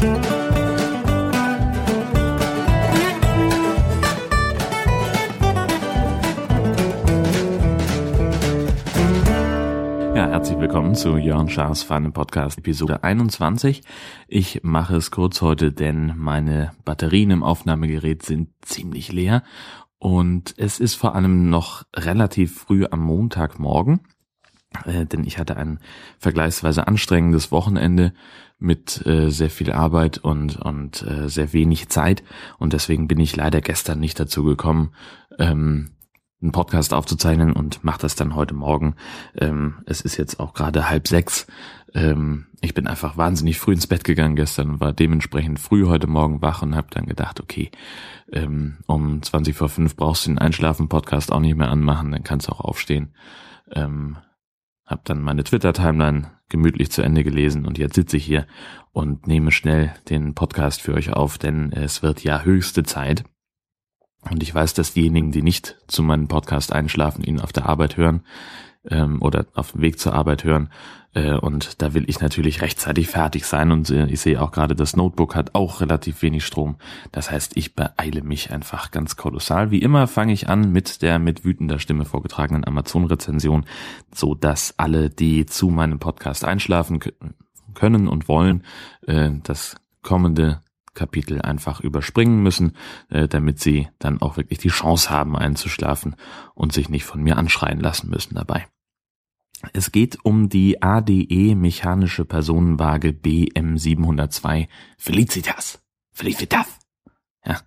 Herzlich willkommen zu Jörn Schaas Feinen Podcast Episode 21. Ich mache es kurz heute, denn meine Batterien im Aufnahmegerät sind ziemlich leer und es ist vor allem noch relativ früh am Montagmorgen, äh, denn ich hatte ein vergleichsweise anstrengendes Wochenende mit äh, sehr viel Arbeit und, und äh, sehr wenig Zeit und deswegen bin ich leider gestern nicht dazu gekommen, ähm, einen Podcast aufzuzeichnen und mache das dann heute Morgen. Ähm, es ist jetzt auch gerade halb sechs. Ähm, ich bin einfach wahnsinnig früh ins Bett gegangen gestern und war dementsprechend früh heute Morgen wach und habe dann gedacht, okay, ähm, um 20 vor fünf brauchst du den Einschlafen-Podcast auch nicht mehr anmachen, dann kannst du auch aufstehen. Ähm, hab dann meine Twitter-Timeline gemütlich zu Ende gelesen und jetzt sitze ich hier und nehme schnell den Podcast für euch auf, denn es wird ja höchste Zeit. Und ich weiß, dass diejenigen, die nicht zu meinem Podcast einschlafen, ihn auf der Arbeit hören ähm, oder auf dem Weg zur Arbeit hören. Äh, und da will ich natürlich rechtzeitig fertig sein. Und äh, ich sehe auch gerade, das Notebook hat auch relativ wenig Strom. Das heißt, ich beeile mich einfach ganz kolossal. Wie immer fange ich an mit der mit wütender Stimme vorgetragenen Amazon-Rezension, so dass alle, die zu meinem Podcast einschlafen können und wollen, äh, das kommende Kapitel einfach überspringen müssen, äh, damit sie dann auch wirklich die Chance haben einzuschlafen und sich nicht von mir anschreien lassen müssen dabei. Es geht um die ADE mechanische Personenwaage BM702 Felicitas. Felicitas. Ja.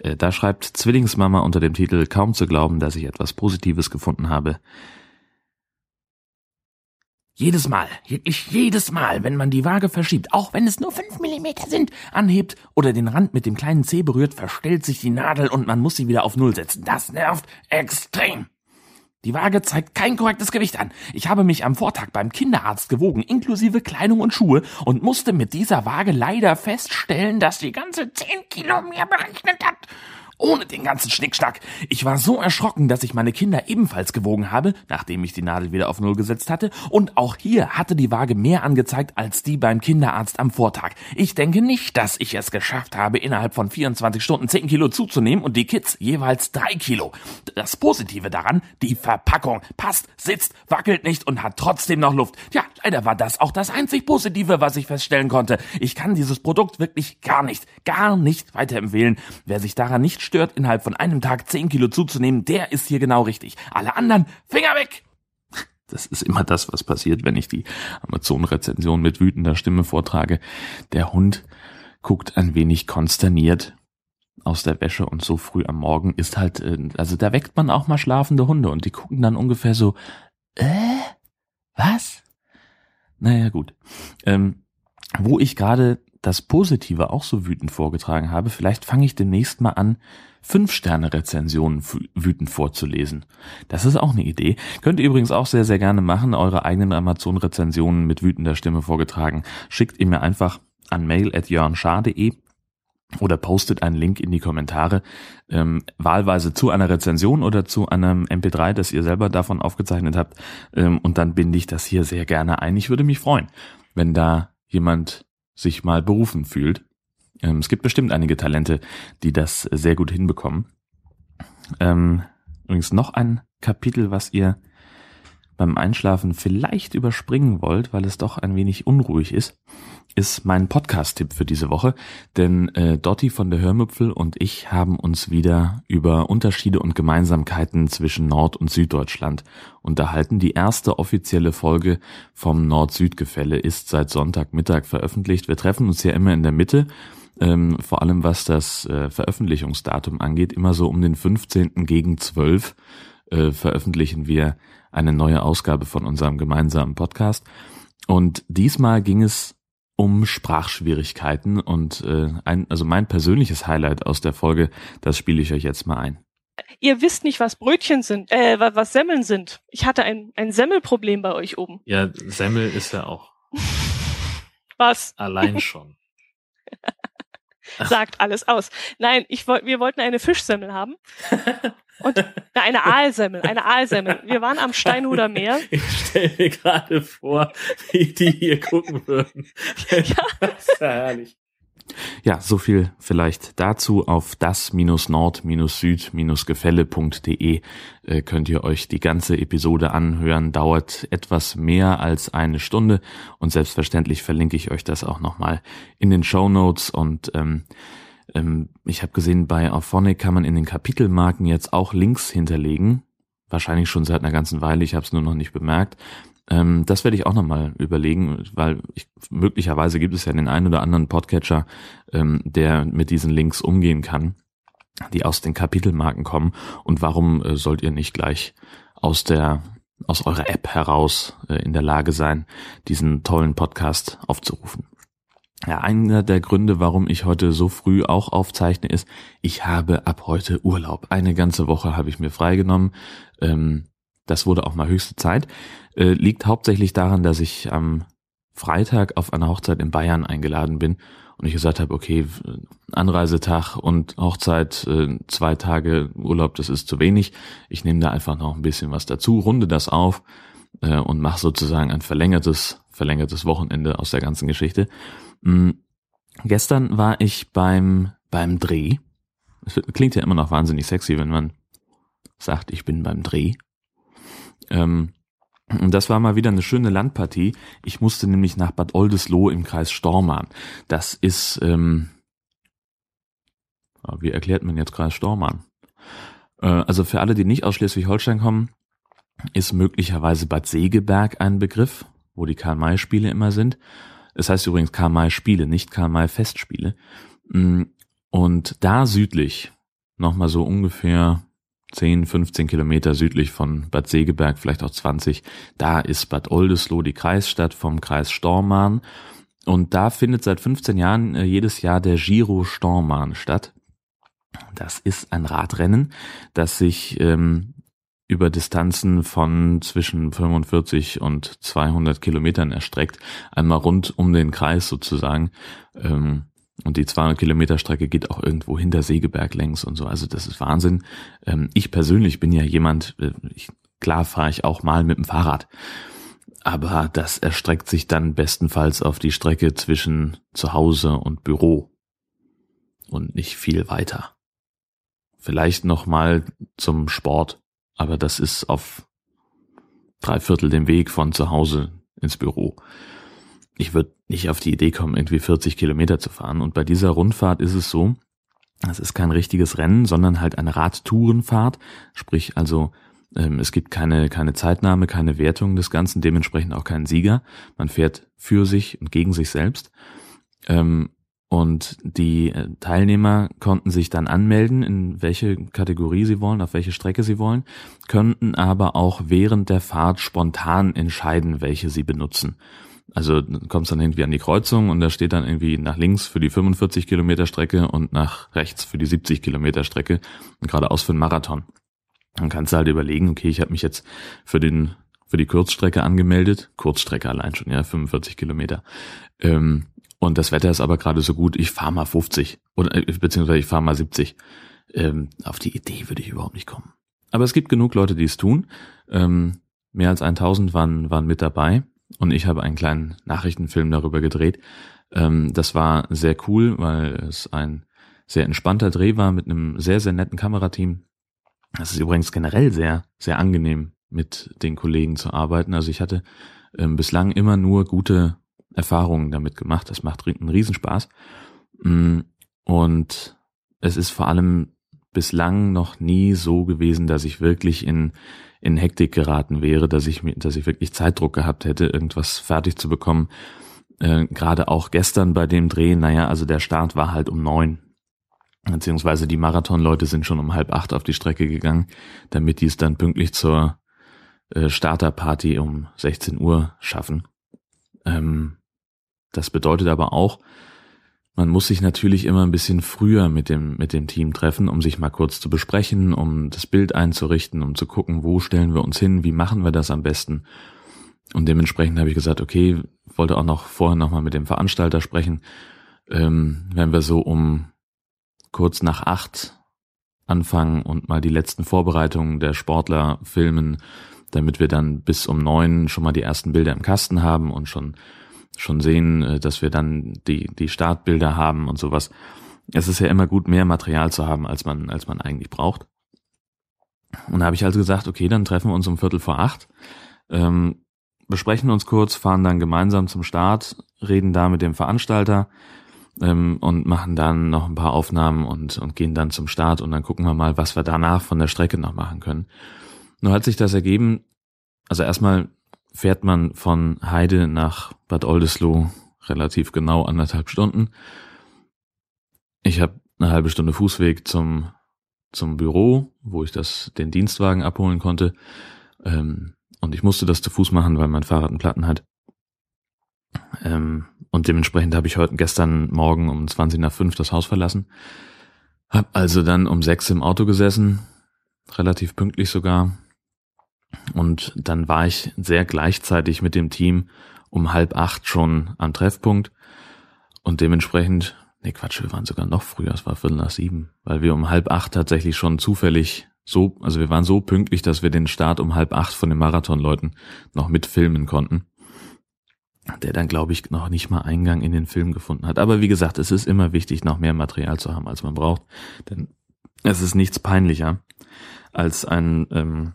Äh, da schreibt Zwillingsmama unter dem Titel Kaum zu glauben, dass ich etwas Positives gefunden habe. Jedes Mal, wirklich jedes Mal, wenn man die Waage verschiebt, auch wenn es nur fünf Millimeter sind, anhebt oder den Rand mit dem kleinen Zeh berührt, verstellt sich die Nadel und man muss sie wieder auf Null setzen. Das nervt extrem. Die Waage zeigt kein korrektes Gewicht an. Ich habe mich am Vortag beim Kinderarzt gewogen, inklusive Kleidung und Schuhe, und musste mit dieser Waage leider feststellen, dass die ganze zehn Kilo mehr berechnet hat ohne den ganzen Schnickschnack. Ich war so erschrocken, dass ich meine Kinder ebenfalls gewogen habe, nachdem ich die Nadel wieder auf Null gesetzt hatte, und auch hier hatte die Waage mehr angezeigt als die beim Kinderarzt am Vortag. Ich denke nicht, dass ich es geschafft habe, innerhalb von 24 Stunden 10 Kilo zuzunehmen und die Kids jeweils 3 Kilo. Das Positive daran, die Verpackung passt, sitzt, wackelt nicht und hat trotzdem noch Luft. Ja, leider war das auch das einzig Positive, was ich feststellen konnte. Ich kann dieses Produkt wirklich gar nicht, gar nicht weiterempfehlen. Wer sich daran nicht stört, innerhalb von einem Tag 10 Kilo zuzunehmen, der ist hier genau richtig. Alle anderen, Finger weg! Das ist immer das, was passiert, wenn ich die Amazon-Rezension mit wütender Stimme vortrage. Der Hund guckt ein wenig konsterniert aus der Wäsche und so früh am Morgen ist halt, äh, also da weckt man auch mal schlafende Hunde und die gucken dann ungefähr so, äh, was? Naja, gut. Ähm, wo ich gerade das Positive auch so wütend vorgetragen habe, vielleicht fange ich demnächst mal an, Fünf-Sterne-Rezensionen wütend vorzulesen. Das ist auch eine Idee. Könnt ihr übrigens auch sehr, sehr gerne machen, eure eigenen Amazon-Rezensionen mit wütender Stimme vorgetragen. Schickt ihr mir einfach an mail.jörnschar.de oder postet einen Link in die Kommentare, ähm, wahlweise zu einer Rezension oder zu einem MP3, das ihr selber davon aufgezeichnet habt. Ähm, und dann binde ich das hier sehr gerne ein. Ich würde mich freuen, wenn da jemand sich mal berufen fühlt. Ähm, es gibt bestimmt einige Talente, die das sehr gut hinbekommen. Ähm, übrigens noch ein Kapitel, was ihr beim Einschlafen vielleicht überspringen wollt, weil es doch ein wenig unruhig ist, ist mein Podcast-Tipp für diese Woche. Denn äh, Dotti von der Hörmüpfel und ich haben uns wieder über Unterschiede und Gemeinsamkeiten zwischen Nord- und Süddeutschland unterhalten. Die erste offizielle Folge vom Nord-Süd-Gefälle ist seit Sonntagmittag veröffentlicht. Wir treffen uns ja immer in der Mitte. Ähm, vor allem was das äh, Veröffentlichungsdatum angeht, immer so um den 15. gegen 12 äh, veröffentlichen wir eine neue Ausgabe von unserem gemeinsamen Podcast. Und diesmal ging es um Sprachschwierigkeiten und äh, ein, also mein persönliches Highlight aus der Folge, das spiele ich euch jetzt mal ein. Ihr wisst nicht, was Brötchen sind, äh, was Semmeln sind. Ich hatte ein, ein Semmelproblem bei euch oben. Ja, Semmel ist ja auch. was? Allein schon. Sagt alles aus. Nein, ich wollte, wir wollten eine Fischsemmel haben. Und na, eine Aalsemmel, eine Aalsemmel. Wir waren am Steinhuder Meer. Ich stelle mir gerade vor, wie die hier gucken würden. Ja. Das ist ja herrlich. Ja, so viel vielleicht dazu. Auf das-nord-süd-gefälle.de äh, könnt ihr euch die ganze Episode anhören. Dauert etwas mehr als eine Stunde und selbstverständlich verlinke ich euch das auch nochmal in den Show Notes und ähm, ähm, ich habe gesehen, bei Auphonic kann man in den Kapitelmarken jetzt auch Links hinterlegen. Wahrscheinlich schon seit einer ganzen Weile, ich habe es nur noch nicht bemerkt. Ähm, das werde ich auch nochmal überlegen, weil ich, möglicherweise gibt es ja den einen oder anderen Podcatcher, ähm, der mit diesen Links umgehen kann, die aus den Kapitelmarken kommen. Und warum äh, sollt ihr nicht gleich aus der aus eurer App heraus äh, in der Lage sein, diesen tollen Podcast aufzurufen? Ja, einer der Gründe, warum ich heute so früh auch aufzeichne, ist, ich habe ab heute Urlaub. Eine ganze Woche habe ich mir freigenommen. Ähm, das wurde auch mal höchste Zeit. Äh, liegt hauptsächlich daran, dass ich am Freitag auf einer Hochzeit in Bayern eingeladen bin und ich gesagt habe, okay, Anreisetag und Hochzeit, äh, zwei Tage Urlaub, das ist zu wenig. Ich nehme da einfach noch ein bisschen was dazu, runde das auf äh, und mache sozusagen ein verlängertes, verlängertes Wochenende aus der ganzen Geschichte. Mhm. Gestern war ich beim, beim Dreh. Es klingt ja immer noch wahnsinnig sexy, wenn man sagt, ich bin beim Dreh. Ähm, und das war mal wieder eine schöne Landpartie. Ich musste nämlich nach Bad Oldesloe im Kreis Stormarn. Das ist, ähm, wie erklärt man jetzt Kreis Stormarn? Äh, also für alle, die nicht aus Schleswig-Holstein kommen, ist möglicherweise Bad Segeberg ein Begriff, wo die Karl-May-Spiele immer sind. Es heißt übrigens Karl-May-Spiele, nicht Karl-May-Festspiele. Mm, und da südlich, nochmal so ungefähr 10, 15 Kilometer südlich von Bad Segeberg, vielleicht auch 20, da ist Bad Oldesloe die Kreisstadt vom Kreis Stormarn. Und da findet seit 15 Jahren äh, jedes Jahr der Giro Stormarn statt. Das ist ein Radrennen, das sich ähm, über Distanzen von zwischen 45 und 200 Kilometern erstreckt, einmal rund um den Kreis sozusagen. Ähm, und die 200 Kilometer Strecke geht auch irgendwo hinter Segeberg längs und so. Also das ist Wahnsinn. Ähm, ich persönlich bin ja jemand, äh, ich, klar fahre ich auch mal mit dem Fahrrad. Aber das erstreckt sich dann bestenfalls auf die Strecke zwischen Zuhause und Büro. Und nicht viel weiter. Vielleicht noch mal zum Sport. Aber das ist auf drei Viertel dem Weg von zu Hause ins Büro ich würde nicht auf die Idee kommen, irgendwie 40 Kilometer zu fahren. Und bei dieser Rundfahrt ist es so, es ist kein richtiges Rennen, sondern halt eine Radtourenfahrt. Sprich also, ähm, es gibt keine, keine Zeitnahme, keine Wertung des Ganzen, dementsprechend auch keinen Sieger. Man fährt für sich und gegen sich selbst. Ähm, und die äh, Teilnehmer konnten sich dann anmelden, in welche Kategorie sie wollen, auf welche Strecke sie wollen, könnten aber auch während der Fahrt spontan entscheiden, welche sie benutzen. Also kommst dann irgendwie an die Kreuzung und da steht dann irgendwie nach links für die 45 Kilometer Strecke und nach rechts für die 70 Kilometer Strecke und geradeaus für den Marathon. Dann kannst du halt überlegen, okay, ich habe mich jetzt für den für die Kurzstrecke angemeldet, Kurzstrecke allein schon, ja, 45 Kilometer. Ähm, und das Wetter ist aber gerade so gut, ich fahre mal 50 oder äh, beziehungsweise ich fahre mal 70. Ähm, auf die Idee würde ich überhaupt nicht kommen. Aber es gibt genug Leute, die es tun. Ähm, mehr als 1000 waren, waren mit dabei und ich habe einen kleinen Nachrichtenfilm darüber gedreht. Ähm, das war sehr cool, weil es ein sehr entspannter Dreh war mit einem sehr, sehr netten Kamerateam. Es ist übrigens generell sehr, sehr angenehm, mit den Kollegen zu arbeiten. Also ich hatte ähm, bislang immer nur gute Erfahrungen damit gemacht. Das macht einen Riesenspaß. Mm, und es ist vor allem bislang noch nie so gewesen, dass ich wirklich in in Hektik geraten wäre, dass ich dass ich wirklich Zeitdruck gehabt hätte, irgendwas fertig zu bekommen. Äh, Gerade auch gestern bei dem Dreh, naja, also der Start war halt um neun. Beziehungsweise die Marathonleute sind schon um halb acht auf die Strecke gegangen, damit die es dann pünktlich zur äh, Starterparty um 16 Uhr schaffen. Ähm, das bedeutet aber auch, man muss sich natürlich immer ein bisschen früher mit dem, mit dem Team treffen, um sich mal kurz zu besprechen, um das Bild einzurichten, um zu gucken, wo stellen wir uns hin, wie machen wir das am besten. Und dementsprechend habe ich gesagt, okay, wollte auch noch vorher nochmal mit dem Veranstalter sprechen. Ähm, wenn wir so um kurz nach acht anfangen und mal die letzten Vorbereitungen der Sportler filmen, damit wir dann bis um neun schon mal die ersten Bilder im Kasten haben und schon schon sehen, äh, dass wir dann die, die Startbilder haben und sowas. Es ist ja immer gut, mehr Material zu haben, als man, als man eigentlich braucht. Und da habe ich also gesagt, okay, dann treffen wir uns um Viertel vor acht, ähm, besprechen uns kurz, fahren dann gemeinsam zum Start, reden da mit dem Veranstalter ähm, und machen dann noch ein paar Aufnahmen und, und gehen dann zum Start und dann gucken wir mal, was wir danach von der Strecke noch machen können. Nur hat sich das ergeben, also erstmal fährt man von Heide nach Bad Oldesloe relativ genau anderthalb Stunden. Ich habe eine halbe Stunde Fußweg zum zum Büro, wo ich das den Dienstwagen abholen konnte. Ähm, und ich musste das zu Fuß machen, weil mein Fahrrad einen Platten hat. Ähm, und dementsprechend habe ich heute gestern Morgen um 20 nach 5 das Haus verlassen. Hab also dann um 6 im Auto gesessen, relativ pünktlich sogar, und dann war ich sehr gleichzeitig mit dem Team um halb acht schon am Treffpunkt. Und dementsprechend, nee Quatsch, wir waren sogar noch früher, es war Viertel nach sieben, weil wir um halb acht tatsächlich schon zufällig so, also wir waren so pünktlich, dass wir den Start um halb acht von den Marathonleuten noch mitfilmen konnten. Der dann, glaube ich, noch nicht mal Eingang in den Film gefunden hat. Aber wie gesagt, es ist immer wichtig, noch mehr Material zu haben, als man braucht. Denn es ist nichts peinlicher, als ein ähm,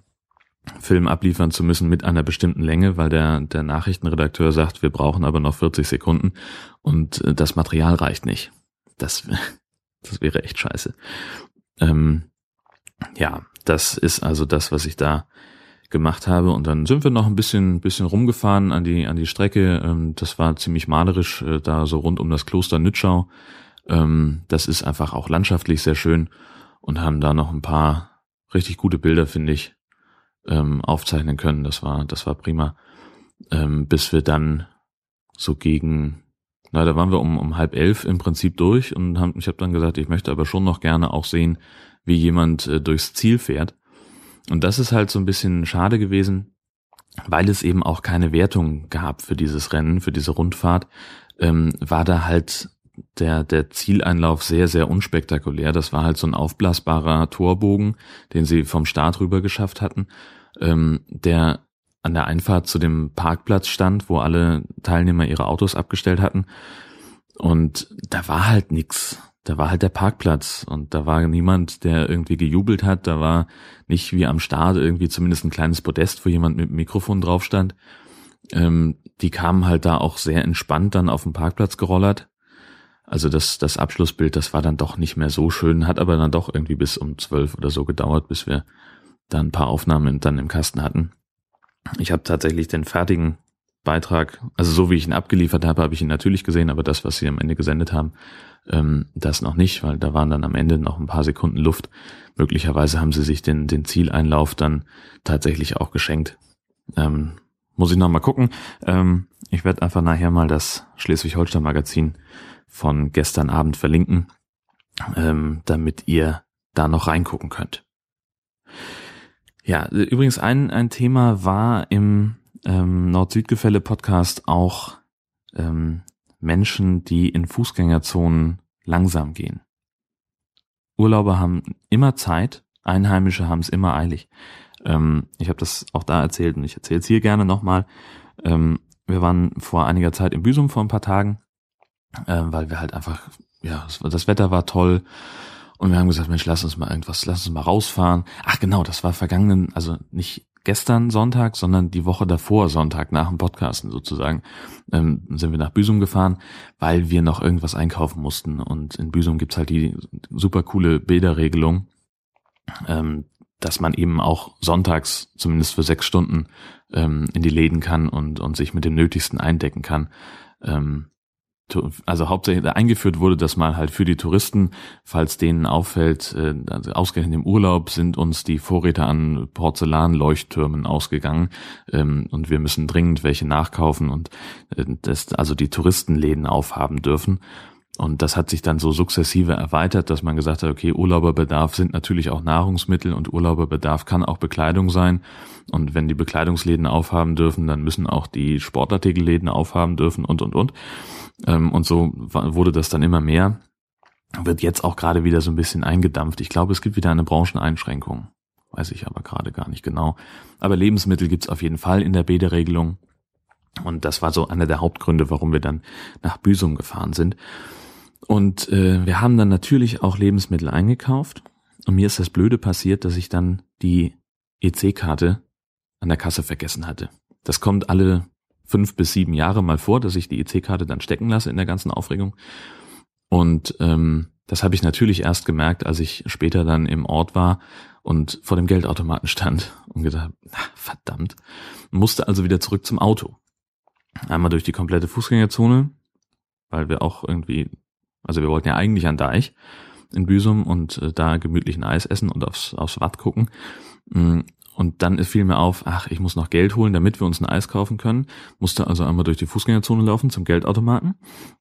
Film abliefern zu müssen mit einer bestimmten Länge, weil der, der Nachrichtenredakteur sagt, wir brauchen aber noch 40 Sekunden und äh, das Material reicht nicht. Das, das wäre echt scheiße. Ähm, ja, das ist also das, was ich da gemacht habe. Und dann sind wir noch ein bisschen, bisschen rumgefahren an die, an die Strecke. Ähm, das war ziemlich malerisch, äh, da so rund um das Kloster Nütschau. Ähm, das ist einfach auch landschaftlich sehr schön und haben da noch ein paar richtig gute Bilder, finde ich, ähm, aufzeichnen können. Das war, das war prima. Ähm, bis wir dann so gegen, na, da waren wir um, um halb elf im Prinzip durch und haben, ich habe dann gesagt, ich möchte aber schon noch gerne auch sehen, wie jemand äh, durchs Ziel fährt. Und das ist halt so ein bisschen schade gewesen, weil es eben auch keine Wertung gab für dieses Rennen, für diese Rundfahrt, ähm, war da halt der, der Zieleinlauf sehr, sehr unspektakulär. Das war halt so ein aufblasbarer Torbogen, den sie vom Start rüber geschafft hatten ähm, der an der Einfahrt zu dem Parkplatz stand, wo alle Teilnehmer ihre Autos abgestellt hatten. Und da war halt nix. Da war halt der Parkplatz und da war niemand, der irgendwie gejubelt hat. Da war nicht wie am Start irgendwie zumindest ein kleines Podest, wo jemand mit Mikrofon drauf stand. Ähm, die kamen halt da auch sehr entspannt dann auf den Parkplatz gerollert. Also das, das Abschlussbild, das war dann doch nicht mehr so schön, hat aber dann doch irgendwie bis um zwölf oder so gedauert, bis wir da ein paar Aufnahmen dann im Kasten hatten. Ich habe tatsächlich den fertigen Beitrag, also so wie ich ihn abgeliefert habe, habe ich ihn natürlich gesehen, aber das, was sie am Ende gesendet haben, ähm, das noch nicht, weil da waren dann am Ende noch ein paar Sekunden Luft. Möglicherweise haben sie sich den, den Zieleinlauf dann tatsächlich auch geschenkt. Ähm, muss ich noch mal gucken. Ähm, ich werde einfach nachher mal das Schleswig-Holstein-Magazin von gestern Abend verlinken, ähm, damit ihr da noch reingucken könnt. Ja, übrigens ein, ein Thema war im ähm, Nord-Süd-Gefälle-Podcast auch ähm, Menschen, die in Fußgängerzonen langsam gehen. Urlauber haben immer Zeit, Einheimische haben es immer eilig. Ähm, ich habe das auch da erzählt und ich erzähle es hier gerne nochmal. Ähm, wir waren vor einiger Zeit in Büsum vor ein paar Tagen, äh, weil wir halt einfach, ja, das Wetter war toll und wir haben gesagt, Mensch, lass uns mal irgendwas, lass uns mal rausfahren. Ach genau, das war vergangenen, also nicht gestern Sonntag, sondern die Woche davor Sonntag nach dem Podcasten sozusagen, ähm, sind wir nach Büsum gefahren, weil wir noch irgendwas einkaufen mussten. Und in Büsum gibt's halt die super coole Bilderregelung, ähm, dass man eben auch sonntags zumindest für sechs Stunden ähm, in die Läden kann und, und sich mit dem Nötigsten eindecken kann. Ähm, also hauptsächlich eingeführt wurde das mal halt für die Touristen, falls denen auffällt, äh, also ausgerechnet im Urlaub sind uns die Vorräte an Porzellanleuchttürmen ausgegangen ähm, und wir müssen dringend welche nachkaufen und äh, das, also die Touristenläden aufhaben dürfen. Und das hat sich dann so sukzessive erweitert, dass man gesagt hat, okay, Urlauberbedarf sind natürlich auch Nahrungsmittel und Urlauberbedarf kann auch Bekleidung sein. Und wenn die Bekleidungsläden aufhaben dürfen, dann müssen auch die Sportartikelläden aufhaben dürfen und, und, und. Ähm, und so wurde das dann immer mehr. Wird jetzt auch gerade wieder so ein bisschen eingedampft. Ich glaube, es gibt wieder eine Brancheneinschränkung. Weiß ich aber gerade gar nicht genau. Aber Lebensmittel gibt's auf jeden Fall in der Bäderregelung. Und das war so einer der Hauptgründe, warum wir dann nach Büsum gefahren sind. Und äh, wir haben dann natürlich auch Lebensmittel eingekauft. Und mir ist das Blöde passiert, dass ich dann die EC-Karte an der Kasse vergessen hatte. Das kommt alle fünf bis sieben Jahre mal vor, dass ich die EC-Karte dann stecken lasse in der ganzen Aufregung. Und ähm, das habe ich natürlich erst gemerkt, als ich später dann im Ort war und vor dem Geldautomaten stand und gedacht, na, verdammt, musste also wieder zurück zum Auto. Einmal durch die komplette Fußgängerzone, weil wir auch irgendwie, also wir wollten ja eigentlich an Deich in Büsum und äh, da gemütlich ein Eis essen und aufs, aufs Watt gucken. Mm, und dann fiel mir auf, ach, ich muss noch Geld holen, damit wir uns ein Eis kaufen können. Musste also einmal durch die Fußgängerzone laufen zum Geldautomaten.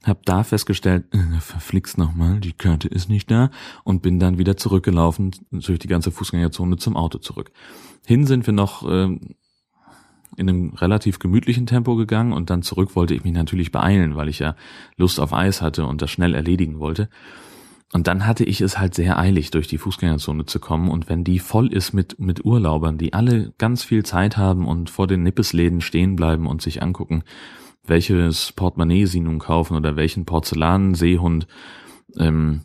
Hab da festgestellt, äh, verflixt nochmal, die Karte ist nicht da. Und bin dann wieder zurückgelaufen durch die ganze Fußgängerzone zum Auto zurück. Hin sind wir noch äh, in einem relativ gemütlichen Tempo gegangen und dann zurück wollte ich mich natürlich beeilen, weil ich ja Lust auf Eis hatte und das schnell erledigen wollte. Und dann hatte ich es halt sehr eilig, durch die Fußgängerzone zu kommen. Und wenn die voll ist mit, mit Urlaubern, die alle ganz viel Zeit haben und vor den Nippesläden stehen bleiben und sich angucken, welches Portemonnaie sie nun kaufen oder welchen Porzellanseehund ähm,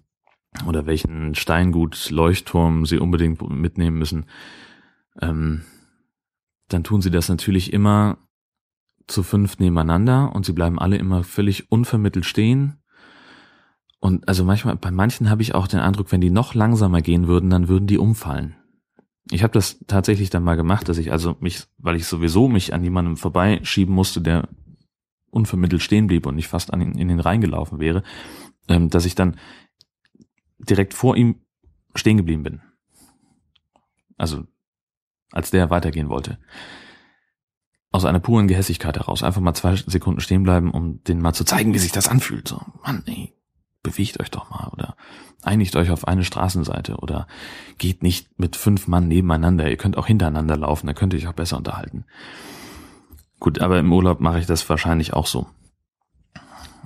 oder welchen Steingut-Leuchtturm sie unbedingt mitnehmen müssen, ähm, dann tun sie das natürlich immer zu fünf nebeneinander und sie bleiben alle immer völlig unvermittelt stehen und also manchmal, bei manchen habe ich auch den Eindruck, wenn die noch langsamer gehen würden, dann würden die umfallen. Ich habe das tatsächlich dann mal gemacht, dass ich also mich, weil ich sowieso mich an jemandem vorbeischieben musste, der unvermittelt stehen blieb und nicht fast an ihn, in den Rhein gelaufen wäre, ähm, dass ich dann direkt vor ihm stehen geblieben bin. Also als der weitergehen wollte. Aus einer puren Gehässigkeit heraus. Einfach mal zwei Sekunden stehen bleiben, um denen mal zu zeigen, wie sich das anfühlt. So, Mann, ey, bewegt euch doch mal oder einigt euch auf eine Straßenseite oder geht nicht mit fünf Mann nebeneinander. Ihr könnt auch hintereinander laufen, da könnt ihr euch auch besser unterhalten. Gut, aber im Urlaub mache ich das wahrscheinlich auch so.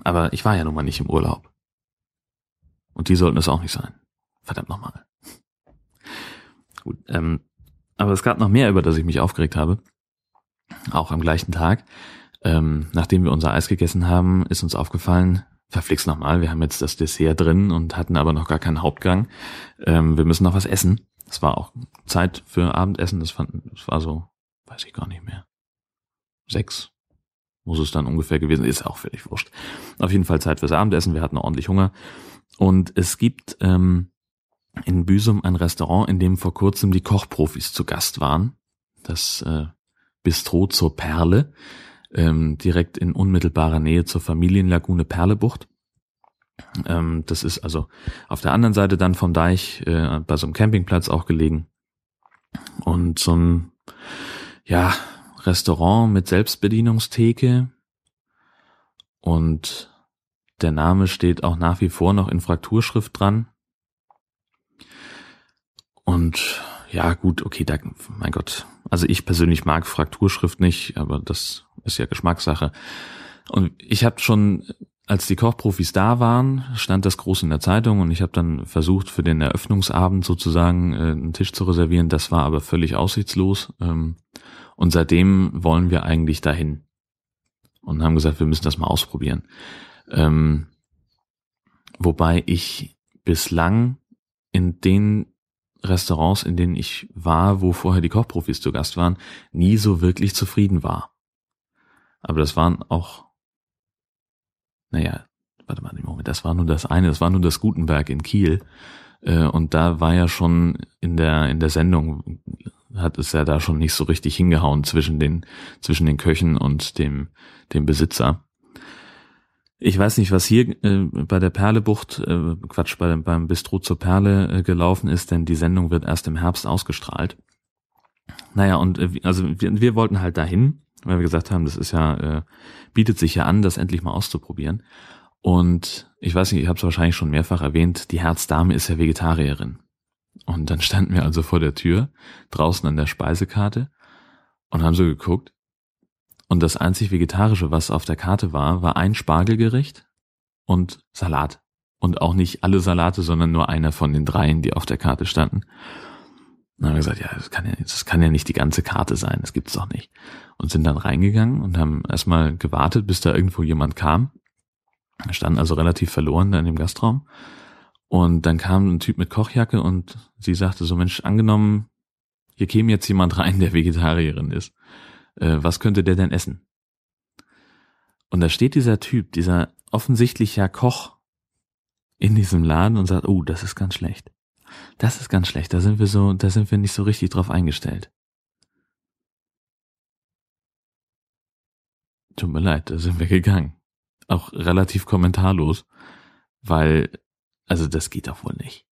Aber ich war ja nun mal nicht im Urlaub. Und die sollten es auch nicht sein. Verdammt nochmal. Gut, ähm, aber es gab noch mehr, über das ich mich aufgeregt habe. Auch am gleichen Tag. Ähm, nachdem wir unser Eis gegessen haben, ist uns aufgefallen, verflixt nochmal, wir haben jetzt das Dessert drin und hatten aber noch gar keinen Hauptgang. Ähm, wir müssen noch was essen. Es war auch Zeit für Abendessen, das, fand, das war so, weiß ich gar nicht mehr. Sechs muss es dann ungefähr gewesen, ist auch völlig wurscht. Auf jeden Fall Zeit fürs Abendessen, wir hatten ordentlich Hunger. Und es gibt ähm, in Büsum ein Restaurant, in dem vor kurzem die Kochprofis zu Gast waren. Das äh, Bistro zur Perle ähm, direkt in unmittelbarer Nähe zur Familienlagune Perlebucht. Ähm, das ist also auf der anderen Seite dann vom Deich, äh, bei so einem Campingplatz auch gelegen. Und so ein, ja, Restaurant mit Selbstbedienungstheke. Und der Name steht auch nach wie vor noch in Frakturschrift dran. Und ja, gut, okay, da, mein Gott. Also ich persönlich mag Frakturschrift nicht, aber das ist ja Geschmackssache. Und ich habe schon, als die Kochprofis da waren, stand das groß in der Zeitung und ich habe dann versucht, für den Eröffnungsabend sozusagen äh, einen Tisch zu reservieren. Das war aber völlig aussichtslos. Ähm, und seitdem wollen wir eigentlich dahin. Und haben gesagt, wir müssen das mal ausprobieren. Ähm, wobei ich bislang in den Restaurants, in denen ich war, wo vorher die Kochprofis zu Gast waren, nie so wirklich zufrieden war. Aber das waren auch, naja, warte mal, Moment, das war nur das eine, das war nur das Gutenberg in Kiel. Äh, und da war ja schon in der, in der Sendung, hat es ja da schon nicht so richtig hingehauen zwischen den, zwischen den Köchen und dem, dem Besitzer. Ich weiß nicht, was hier äh, bei der Perlebucht, äh, Quatsch, bei, beim Bistro zur Perle äh, gelaufen ist, denn die Sendung wird erst im Herbst ausgestrahlt. Naja, und äh, also wir, wir wollten halt dahin, weil wir gesagt haben, das ist ja, äh, bietet sich ja an, das endlich mal auszuprobieren. Und ich weiß nicht, ich habe es wahrscheinlich schon mehrfach erwähnt, die Herzdame ist ja Vegetarierin. Und dann standen wir also vor der Tür, draußen an der Speisekarte und haben so geguckt und das einzig Vegetarische, was auf der Karte war, war ein Spargelgericht und Salat. Und auch nicht alle Salate, sondern nur einer von den dreien, die auf der Karte standen. dann haben wir gesagt, ja, das kann ja, das kann ja nicht die ganze Karte sein, das gibt's doch nicht. Und sind dann reingegangen und haben erstmal gewartet, bis da irgendwo jemand kam. Wir standen also relativ verloren da in dem Gastraum. Und dann kam ein Typ mit Kochjacke und sie sagte so, Mensch, angenommen, hier käme jetzt jemand rein, der Vegetarierin ist. Äh, was könnte der denn essen? Und da steht dieser Typ, dieser offensichtlich Koch in diesem Laden und sagt, oh, das ist ganz schlecht. Das ist ganz schlecht. Da sind wir so, da sind wir nicht so richtig drauf eingestellt. Tut mir leid, da sind wir gegangen. Auch relativ kommentarlos, weil, also das geht doch wohl nicht.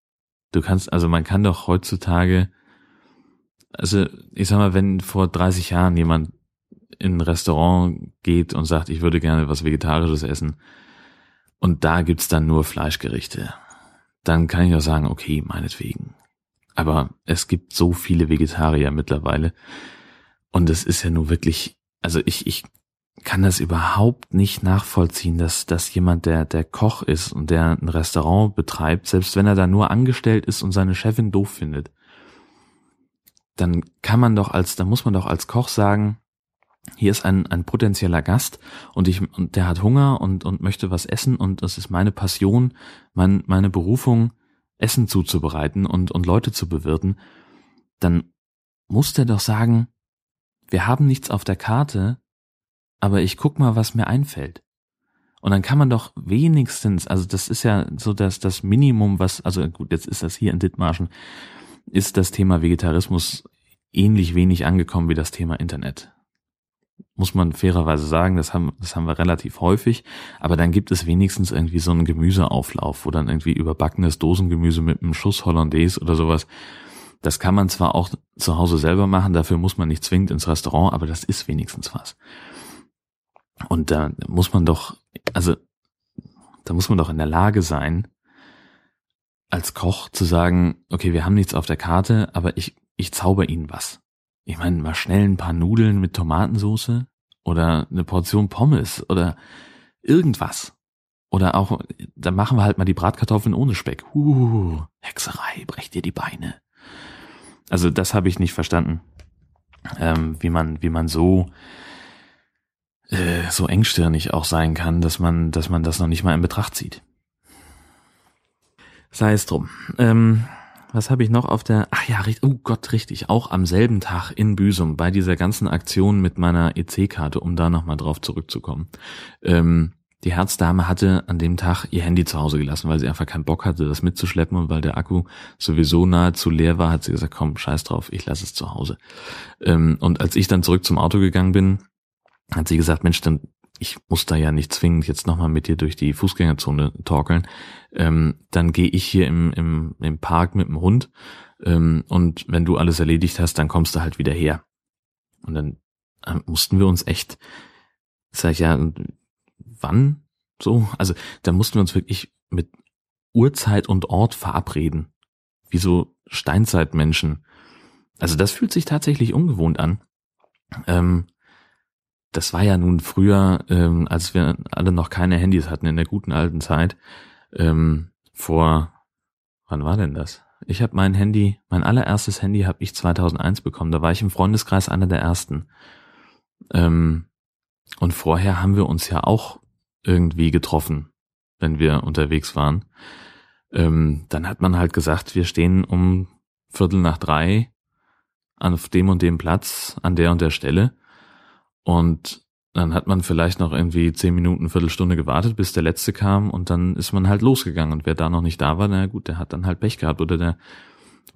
Du kannst, also man kann doch heutzutage, also ich sag mal, wenn vor 30 Jahren jemand in ein Restaurant geht und sagt, ich würde gerne was Vegetarisches essen und da gibt's dann nur Fleischgerichte, dann kann ich auch sagen, okay, meinetwegen. Aber es gibt so viele Vegetarier mittlerweile und es ist ja nur wirklich, also ich, ich kann das überhaupt nicht nachvollziehen, dass, dass jemand, der, der Koch ist und der ein Restaurant betreibt, selbst wenn er da nur angestellt ist und seine Chefin doof findet, dann kann man doch als, dann muss man doch als Koch sagen, hier ist ein, ein potenzieller Gast und ich, und der hat Hunger und, und möchte was essen und das ist meine Passion, mein, meine Berufung, Essen zuzubereiten und, und Leute zu bewirten, dann muss der doch sagen, wir haben nichts auf der Karte, aber ich guck mal, was mir einfällt. Und dann kann man doch wenigstens, also das ist ja so das, das Minimum, was, also gut, jetzt ist das hier in Dithmarschen, ist das Thema Vegetarismus ähnlich wenig angekommen wie das Thema Internet muss man fairerweise sagen, das haben, das haben wir relativ häufig, aber dann gibt es wenigstens irgendwie so einen Gemüseauflauf, wo dann irgendwie überbackenes Dosengemüse mit einem Schuss Hollandaise oder sowas. Das kann man zwar auch zu Hause selber machen, dafür muss man nicht zwingend ins Restaurant, aber das ist wenigstens was. Und da muss man doch, also da muss man doch in der Lage sein, als Koch zu sagen, okay, wir haben nichts auf der Karte, aber ich, ich zauber Ihnen was ich meine, mal schnell ein paar Nudeln mit Tomatensauce oder eine Portion Pommes oder irgendwas. Oder auch, dann machen wir halt mal die Bratkartoffeln ohne Speck. Uh, Hexerei, brecht dir die Beine. Also das habe ich nicht verstanden, ähm, wie man, wie man so äh, so engstirnig auch sein kann, dass man, dass man das noch nicht mal in Betracht zieht. Sei es drum. Ähm, was habe ich noch auf der, ach ja, oh Gott, richtig, auch am selben Tag in Büsum bei dieser ganzen Aktion mit meiner EC-Karte, um da nochmal drauf zurückzukommen. Ähm, die Herzdame hatte an dem Tag ihr Handy zu Hause gelassen, weil sie einfach keinen Bock hatte, das mitzuschleppen und weil der Akku sowieso nahezu leer war, hat sie gesagt, komm, scheiß drauf, ich lasse es zu Hause. Ähm, und als ich dann zurück zum Auto gegangen bin, hat sie gesagt, Mensch, dann ich muss da ja nicht zwingend jetzt nochmal mit dir durch die Fußgängerzone torkeln, ähm, dann gehe ich hier im, im, im Park mit dem Hund ähm, und wenn du alles erledigt hast, dann kommst du halt wieder her. Und dann äh, mussten wir uns echt, sag ich ja, wann so? Also da mussten wir uns wirklich mit Uhrzeit und Ort verabreden. Wie so Steinzeitmenschen. Also das fühlt sich tatsächlich ungewohnt an. Ähm, das war ja nun früher, ähm, als wir alle noch keine Handys hatten in der guten alten Zeit, ähm, vor, wann war denn das? Ich habe mein Handy, mein allererstes Handy habe ich 2001 bekommen. Da war ich im Freundeskreis einer der ersten. Ähm, und vorher haben wir uns ja auch irgendwie getroffen, wenn wir unterwegs waren. Ähm, dann hat man halt gesagt, wir stehen um Viertel nach drei auf dem und dem Platz an der und der Stelle und dann hat man vielleicht noch irgendwie zehn Minuten, Viertelstunde gewartet, bis der letzte kam und dann ist man halt losgegangen. Und wer da noch nicht da war, na gut, der hat dann halt Pech gehabt oder der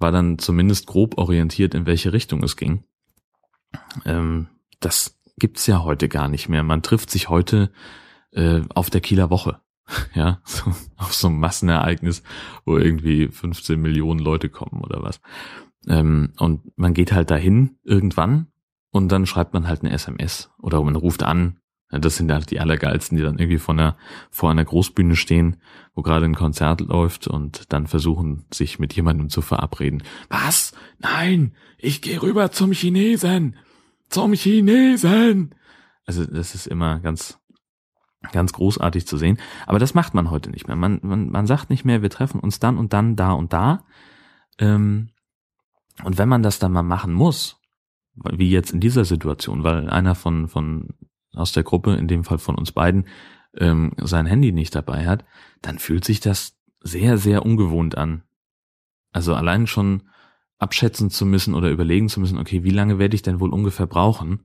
war dann zumindest grob orientiert, in welche Richtung es ging. Ähm, das gibt's ja heute gar nicht mehr. Man trifft sich heute äh, auf der Kieler Woche. Ja, so, auf so einem Massenereignis, wo irgendwie 15 Millionen Leute kommen oder was. Ähm, und man geht halt dahin irgendwann und dann schreibt man halt eine SMS oder man ruft an. Das sind halt die Allergeilsten, die dann irgendwie vor einer, vor einer Großbühne stehen, wo gerade ein Konzert läuft und dann versuchen, sich mit jemandem zu verabreden. Was? Nein, ich gehe rüber zum Chinesen. Zum Chinesen. Also das ist immer ganz, ganz großartig zu sehen. Aber das macht man heute nicht mehr. Man, man, man sagt nicht mehr, wir treffen uns dann und dann da und da. Ähm, Und wenn man das dann mal machen muss, wie jetzt in dieser Situation, weil einer von, von aus der Gruppe, in dem Fall von uns beiden, ähm, sein Handy nicht dabei hat, dann fühlt sich das sehr, sehr ungewohnt an. Also allein schon abschätzen zu müssen oder überlegen zu müssen, okay, wie lange werde ich denn wohl ungefähr brauchen,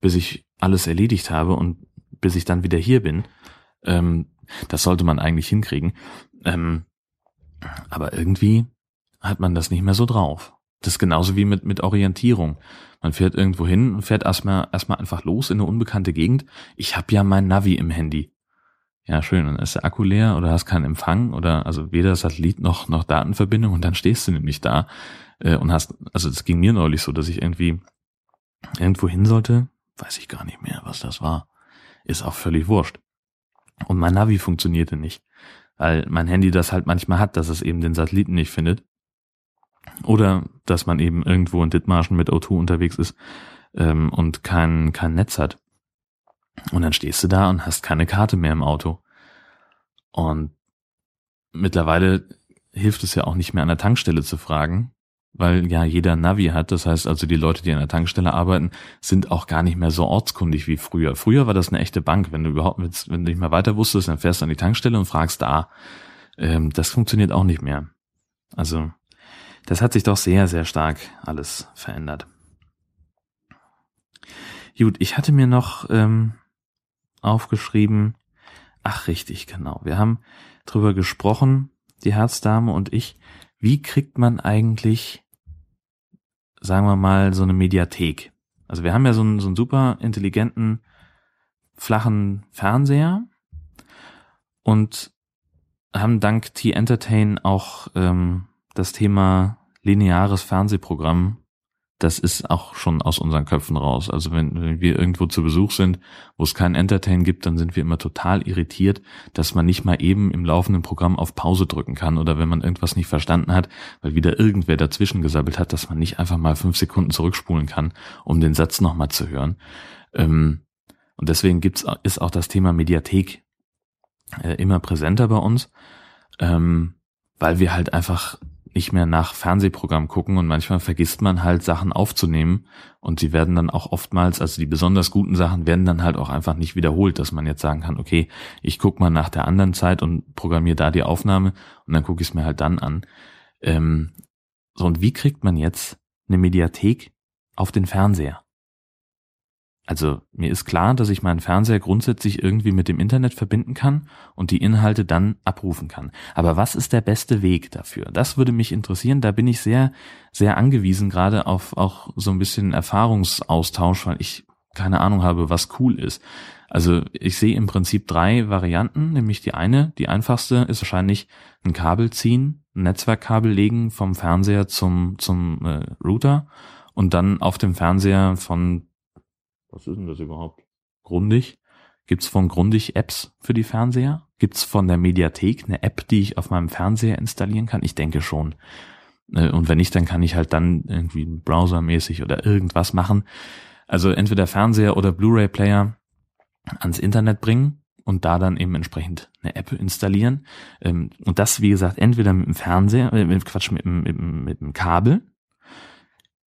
bis ich alles erledigt habe und bis ich dann wieder hier bin. Ähm, das sollte man eigentlich hinkriegen. Ähm, aber irgendwie hat man das nicht mehr so drauf. Das ist genauso wie mit, mit Orientierung. Man fährt irgendwo hin und fährt erstmal erstmal einfach los in eine unbekannte Gegend. Ich habe ja mein Navi im Handy. Ja, schön. Dann ist der Akku leer oder hast keinen Empfang oder also weder Satellit noch noch Datenverbindung und dann stehst du nämlich da äh, und hast, also es ging mir neulich so, dass ich irgendwie irgendwo hin sollte, weiß ich gar nicht mehr, was das war. Ist auch völlig wurscht. Und mein Navi funktionierte nicht, weil mein Handy das halt manchmal hat, dass es eben den Satelliten nicht findet. Oder dass man eben irgendwo in Dithmarschen mit O2 unterwegs ist ähm, und kein, kein Netz hat. Und dann stehst du da und hast keine Karte mehr im Auto. Und mittlerweile hilft es ja auch nicht mehr an der Tankstelle zu fragen, weil ja jeder Navi hat. Das heißt also, die Leute, die an der Tankstelle arbeiten, sind auch gar nicht mehr so ortskundig wie früher. Früher war das eine echte Bank. Wenn du überhaupt, wenn du nicht mehr weiter wusstest, dann fährst du an die Tankstelle und fragst da. Ähm, das funktioniert auch nicht mehr. Also, das hat sich doch sehr, sehr stark alles verändert. Gut, ich hatte mir noch ähm, aufgeschrieben, ach richtig, genau, wir haben drüber gesprochen, die Herzdame und ich, wie kriegt man eigentlich, sagen wir mal, so eine Mediathek? Also wir haben ja so einen, so einen super intelligenten, flachen Fernseher und haben dank T-Entertain auch ähm, das Thema lineares Fernsehprogramm das ist auch schon aus unseren Köpfen raus. Also wenn, wenn wir irgendwo zu Besuch sind, wo es kein Entertain gibt, dann sind wir immer total irritiert, dass man nicht mal eben im laufenden Programm auf Pause drücken kann oder wenn man irgendwas nicht verstanden hat, weil wieder irgendwer dazwischen gesabbelt hat, dass man nicht einfach mal fünf Sekunden zurückspulen kann, um den Satz nochmal zu hören. Ähm, und deswegen gibt's, ist auch das Thema Mediathek äh, immer präsenter bei uns, ähm, weil wir halt einfach nicht mehr nach Fernsehprogramm gucken und manchmal vergisst man halt Sachen aufzunehmen und sie werden dann auch oftmals, also die besonders guten Sachen werden dann halt auch einfach nicht wiederholt, dass man jetzt sagen kann, okay, ich guck mal nach der anderen Zeit und programmiere da die Aufnahme und dann gucke ich es mir halt dann an. Ähm, so, und wie kriegt man jetzt eine Mediathek auf den Fernseher? Also mir ist klar, dass ich meinen Fernseher grundsätzlich irgendwie mit dem Internet verbinden kann und die Inhalte dann abrufen kann. Aber was ist der beste Weg dafür? Das würde mich interessieren. Da bin ich sehr, sehr angewiesen, gerade auf auch so ein bisschen Erfahrungsaustausch, weil ich keine Ahnung habe, was cool ist. Also ich sehe im Prinzip drei Varianten, nämlich die eine, die einfachste ist wahrscheinlich ein Kabel ziehen, ein Netzwerkkabel legen vom Fernseher zum, zum äh, Router und dann auf dem Fernseher von was ist denn das überhaupt? Grundig? Gibt's von Grundig Apps für die Fernseher? Gibt's von der Mediathek eine App, die ich auf meinem Fernseher installieren kann? Ich denke schon. Äh, und wenn nicht, dann kann ich halt dann irgendwie browsermäßig oder irgendwas machen. Also entweder Fernseher oder Blu-ray-Player ans Internet bringen und da dann eben entsprechend eine App installieren. Ähm, und das, wie gesagt, entweder mit dem Fernseher, äh, mit Quatsch, mit, mit, mit dem Kabel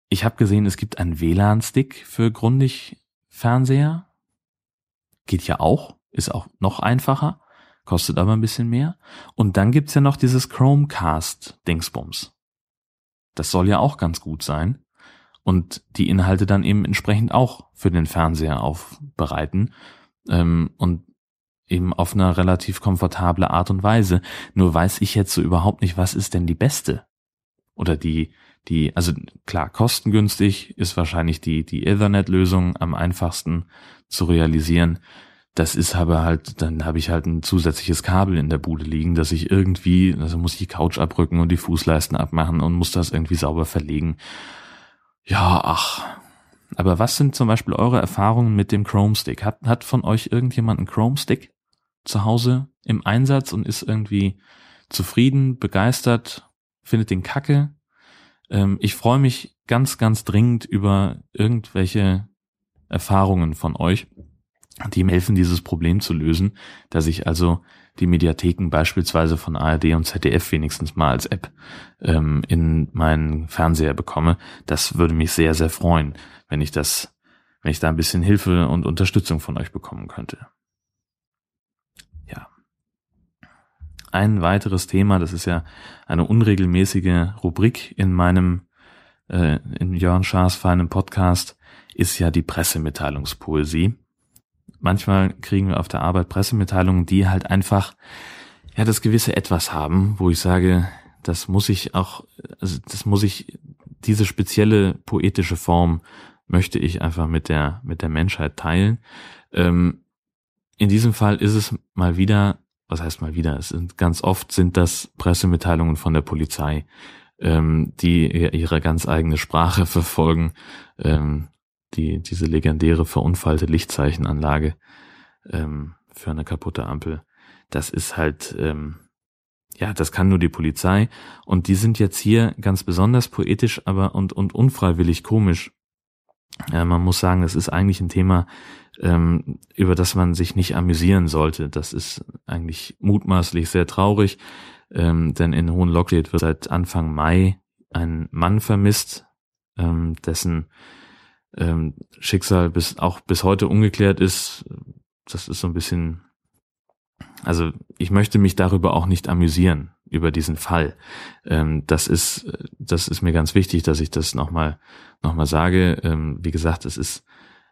ich habe gesehen, es gibt einen WLAN-Stick für Grundig-Fernseher. Geht ja auch, ist auch noch einfacher, kostet aber ein bisschen mehr. Und dann gibt's ja noch dieses Chromecast-Dingsbums. Das soll ja auch ganz gut sein. Und die Inhalte dann eben entsprechend auch für den Fernseher aufbereiten. Ähm, und eben auf eine relativ komfortable Art und Weise. Nur weiß ich jetzt so überhaupt nicht, was ist denn die beste? Oder die, die, also klar, kostengünstig ist wahrscheinlich die, die Ethernet-Lösung am einfachsten zu realisieren. Das ist aber halt, dann habe ich halt ein zusätzliches Kabel in der Bude liegen, dass ich irgendwie, also muss ich die Couch abrücken und die Fußleisten abmachen und muss das irgendwie sauber verlegen. Ja, ach. Aber was sind zum Beispiel eure Erfahrungen mit dem Chrome Stick? Hat, hat von euch irgendjemand einen Chrome Stick zu Hause im Einsatz und ist irgendwie zufrieden, begeistert, findet den Kacke? Ähm, ich freue mich ganz, ganz dringend über irgendwelche Erfahrungen von euch, die mir helfen, dieses Problem zu lösen, dass ich also die Mediatheken beispielsweise von ARD und ZDF wenigstens mal als App ähm, in meinen Fernseher bekomme. Das würde mich sehr, sehr freuen, wenn ich das, wenn ich da ein bisschen Hilfe und Unterstützung von euch bekommen könnte. Ja. Ein weiteres Thema, das ist ja eine unregelmäßige Rubrik in meinem, äh, in Jörn Schaas feinem Podcast, ist ja die Pressemitteilungspoesie manchmal kriegen wir auf der Arbeit Pressemitteilungen, die halt einfach ja das gewisse Etwas haben, wo ich sage, das muss ich auch, also das muss ich, diese spezielle poetische Form möchte ich einfach mit der mit der Menschheit teilen. Ähm, in diesem Fall ist es mal wieder, was heißt mal wieder? Es sind ganz oft sind das Pressemitteilungen von der Polizei, ähm, die ihre ganz eigene Sprache verfolgen. Ähm, die, diese legendäre verunfallte Lichtzeichenanlage ähm, für eine kaputte Ampel. Das ist halt, ähm, ja, das kann nur die Polizei. Und die sind jetzt hier ganz besonders poetisch, aber und, und unfreiwillig komisch. Man muss sagen, das ist eigentlich ein Thema, ähm, über das man sich nicht amüsieren sollte. Das ist eigentlich mutmaßlich sehr traurig, ähm, denn in Hohenlocklied wird seit Anfang Mai ein Mann vermisst, ähm, dessen ähm, Schicksal bis auch bis heute ungeklärt ist. Das ist so ein bisschen, also ich möchte mich darüber auch nicht amüsieren über diesen Fall. Ähm, das ist, das ist mir ganz wichtig, dass ich das nochmal noch mal sage. Ähm, wie gesagt, es ist,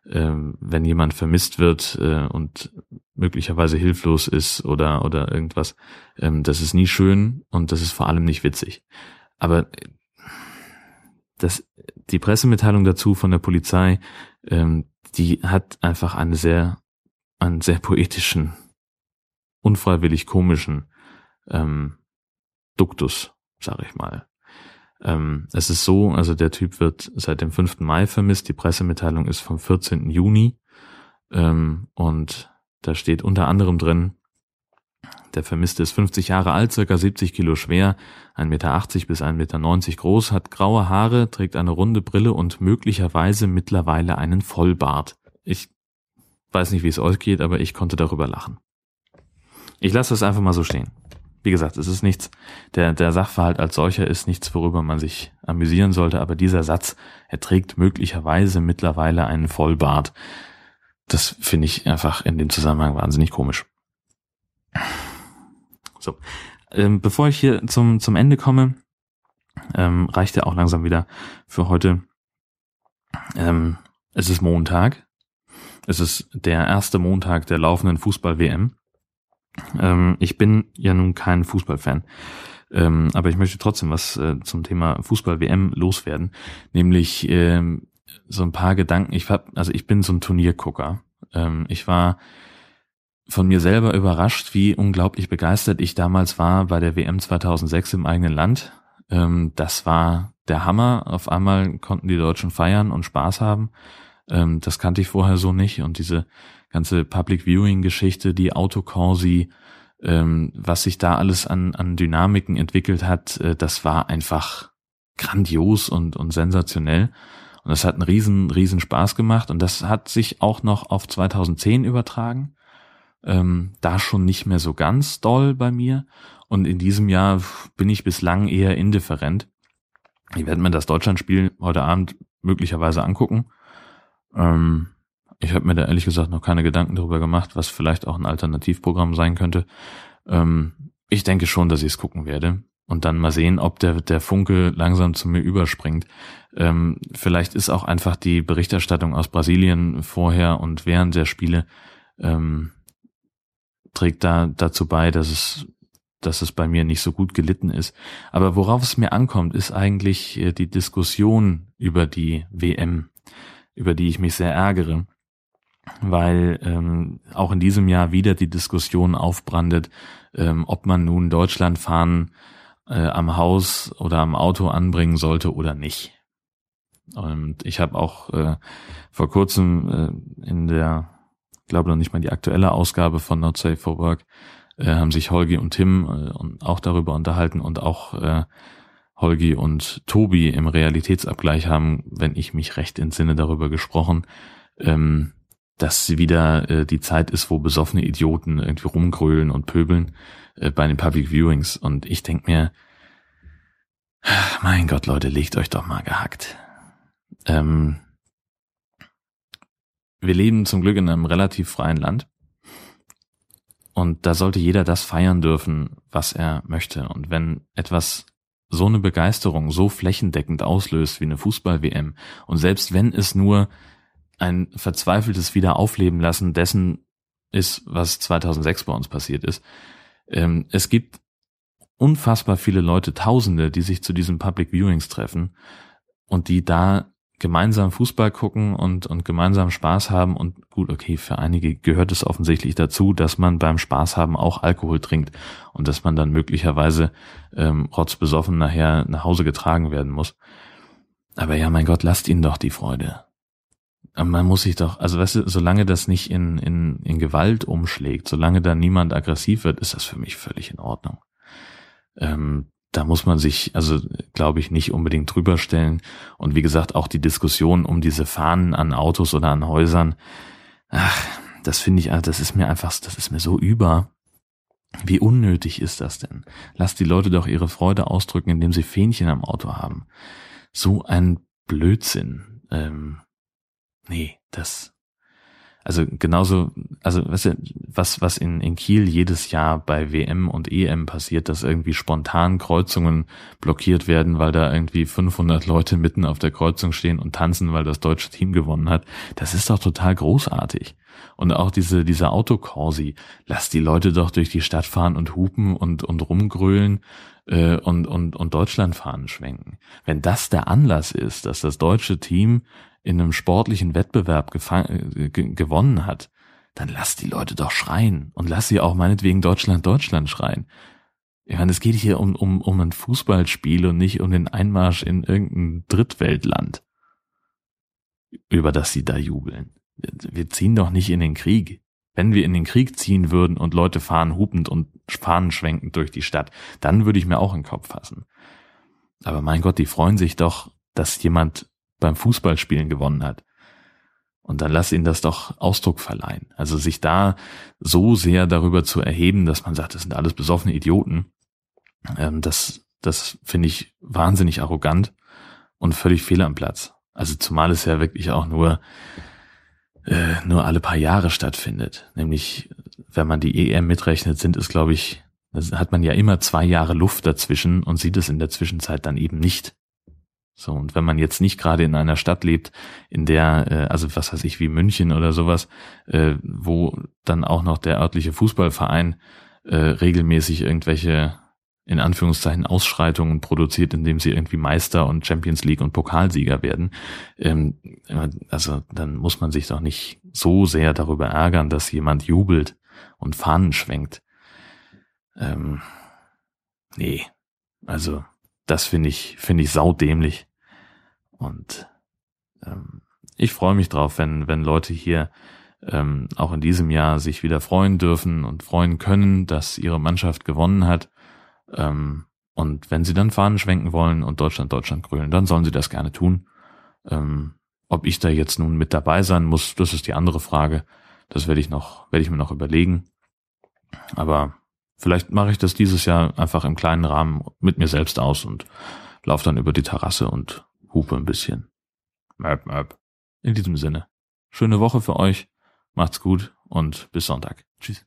ähm, wenn jemand vermisst wird äh, und möglicherweise hilflos ist oder oder irgendwas, ähm, das ist nie schön und das ist vor allem nicht witzig. Aber das, die Pressemitteilung dazu von der Polizei, ähm, die hat einfach eine sehr, einen sehr poetischen, unfreiwillig komischen ähm, Duktus, sag ich mal. Ähm, es ist so, also der Typ wird seit dem 5. Mai vermisst, die Pressemitteilung ist vom 14. Juni ähm, und da steht unter anderem drin, der Vermisste ist 50 Jahre alt, circa 70 Kilo schwer, 1,80 Meter bis 1,90 Meter groß, hat graue Haare, trägt eine runde Brille und möglicherweise mittlerweile einen Vollbart. Ich weiß nicht, wie es euch geht, aber ich konnte darüber lachen. Ich lasse das einfach mal so stehen. Wie gesagt, es ist nichts, der, der Sachverhalt als solcher ist nichts, worüber man sich amüsieren sollte, aber dieser Satz, er trägt möglicherweise mittlerweile einen Vollbart. Das finde ich einfach in dem Zusammenhang wahnsinnig komisch. So, ähm, bevor ich hier zum, zum Ende komme, ähm, reicht ja auch langsam wieder für heute. Ähm, es ist Montag. Es ist der erste Montag der laufenden Fußball-WM. Ähm, ich bin ja nun kein Fußballfan. Ähm, aber ich möchte trotzdem was äh, zum Thema Fußball-WM loswerden. Nämlich ähm, so ein paar Gedanken. Ich hab, also ich bin so ein Turniergucker. Ähm, ich war von mir selber überrascht, wie unglaublich begeistert ich damals war bei der WM 2006 im eigenen Land. Ähm, das war der Hammer. Auf einmal konnten die Deutschen feiern und Spaß haben. Ähm, das kannte ich vorher so nicht. Und diese ganze Public Viewing Geschichte, die Autocorsi, ähm, was sich da alles an, an Dynamiken entwickelt hat, äh, das war einfach grandios und, und sensationell. Und das hat einen riesen, riesen Spaß gemacht. Und das hat sich auch noch auf 2010 übertragen ähm, da schon nicht mehr so ganz doll bei mir. Und in diesem Jahr bin ich bislang eher indifferent. Ich werde mir das Deutschlandspiel heute Abend möglicherweise angucken. Ähm, ich habe mir da ehrlich gesagt noch keine Gedanken darüber gemacht, was vielleicht auch ein Alternativprogramm sein könnte. Ähm, ich denke schon, dass ich es gucken werde und dann mal sehen, ob der, der Funke langsam zu mir überspringt. Ähm, vielleicht ist auch einfach die Berichterstattung aus Brasilien vorher und während der Spiele ähm, trägt da dazu bei, dass es dass es bei mir nicht so gut gelitten ist. Aber worauf es mir ankommt, ist eigentlich äh, die Diskussion über die WM, über die ich mich sehr ärgere, weil ähm, auch in diesem Jahr wieder die Diskussion aufbrandet, ähm, ob man nun Deutschland fahren äh, am Haus oder am Auto anbringen sollte oder nicht. Und ich habe auch äh, vor kurzem äh, in der glaube noch nicht mal die aktuelle Ausgabe von Not Safe for Work, äh, haben sich Holgi und Tim äh, auch darüber unterhalten und auch äh, Holgi und Tobi im Realitätsabgleich haben, wenn ich mich recht entsinne, darüber gesprochen, ähm, dass wieder äh, die Zeit ist, wo besoffene Idioten irgendwie rumgrölen und pöbeln äh, bei den Public Viewings. Und ich denk mir, mein Gott, Leute, legt euch doch mal gehackt. Ähm, wir leben zum Glück in einem relativ freien Land. Und da sollte jeder das feiern dürfen, was er möchte. Und wenn etwas so eine Begeisterung so flächendeckend auslöst wie eine Fußball-WM und selbst wenn es nur ein verzweifeltes Wiederaufleben lassen dessen ist, was 2006 bei uns passiert ist. Ähm, es gibt unfassbar viele Leute, Tausende, die sich zu diesen Public Viewings treffen und die da gemeinsam Fußball gucken und, und gemeinsam Spaß haben und gut, okay, für einige gehört es offensichtlich dazu, dass man beim Spaß haben auch Alkohol trinkt und dass man dann möglicherweise ähm, rotzbesoffen nachher nach Hause getragen werden muss. Aber ja, mein Gott, lasst ihnen doch die Freude. Man muss sich doch, also weißt du, solange das nicht in, in, in Gewalt umschlägt, solange da niemand aggressiv wird, ist das für mich völlig in Ordnung. Ähm, da muss man sich, also glaube ich, nicht unbedingt drüber stellen. Und wie gesagt, auch die Diskussion um diese Fahnen an Autos oder an Häusern, ach, das finde ich, das ist mir einfach, das ist mir so über. Wie unnötig ist das denn? Lass die Leute doch ihre Freude ausdrücken, indem sie Fähnchen am Auto haben. So ein Blödsinn. Ähm, nee, das, also genauso, also weißt du, was, was in, in Kiel jedes Jahr bei WM und EM passiert, dass irgendwie spontan Kreuzungen blockiert werden, weil da irgendwie 500 Leute mitten auf der Kreuzung stehen und tanzen, weil das deutsche Team gewonnen hat. Das ist doch total großartig. Und auch diese, diese Autokorsi, lass die Leute doch durch die Stadt fahren und hupen und, und rumgrölen äh, und, und, und Deutschlandfahnen schwenken. Wenn das der Anlass ist, dass das deutsche Team in einem sportlichen Wettbewerb äh, gewonnen hat, dann lass die Leute doch schreien und lass sie auch meinetwegen Deutschland, Deutschland schreien. Ich meine, es geht hier um, um, um ein Fußballspiel und nicht um den Einmarsch in irgendein Drittweltland, über das sie da jubeln. Wir ziehen doch nicht in den Krieg. Wenn wir in den Krieg ziehen würden und Leute fahren hupend und Fahnen schwenkend durch die Stadt, dann würde ich mir auch in den Kopf fassen. Aber mein Gott, die freuen sich doch, dass jemand beim Fußballspielen gewonnen hat. Und dann lass ihn das doch Ausdruck verleihen. Also sich da so sehr darüber zu erheben, dass man sagt, das sind alles besoffene Idioten, ähm, das, das finde ich wahnsinnig arrogant und völlig fehl am Platz. Also zumal es ja wirklich auch nur, äh, nur alle paar Jahre stattfindet. Nämlich, wenn man die EM mitrechnet, sind es, glaube ich, hat man ja immer zwei Jahre Luft dazwischen und sieht es in der Zwischenzeit dann eben nicht. So, und wenn man jetzt nicht gerade in einer Stadt lebt, in der, äh, also was weiß ich, wie München oder sowas, äh, wo dann auch noch der örtliche Fußballverein äh, regelmäßig irgendwelche in Anführungszeichen Ausschreitungen produziert, indem sie irgendwie Meister und Champions League und Pokalsieger werden. Ähm, also dann muss man sich doch nicht so sehr darüber ärgern, dass jemand jubelt und Fahnen schwenkt. Ähm, nee, also das finde ich, finde ich saudämlich. Und ähm, ich freue mich drauf, wenn, wenn Leute hier ähm, auch in diesem Jahr sich wieder freuen dürfen und freuen können, dass ihre Mannschaft gewonnen hat. Ähm, und wenn sie dann Fahnen schwenken wollen und Deutschland, Deutschland grülen, dann sollen sie das gerne tun. Ähm, ob ich da jetzt nun mit dabei sein muss, das ist die andere Frage. Das werde ich noch, werde ich mir noch überlegen. Aber vielleicht mache ich das dieses Jahr einfach im kleinen Rahmen mit mir selbst aus und laufe dann über die Terrasse und hupe ein bisschen. Möp, möp. In diesem Sinne. Schöne Woche für euch. Macht's gut und bis Sonntag. Tschüss.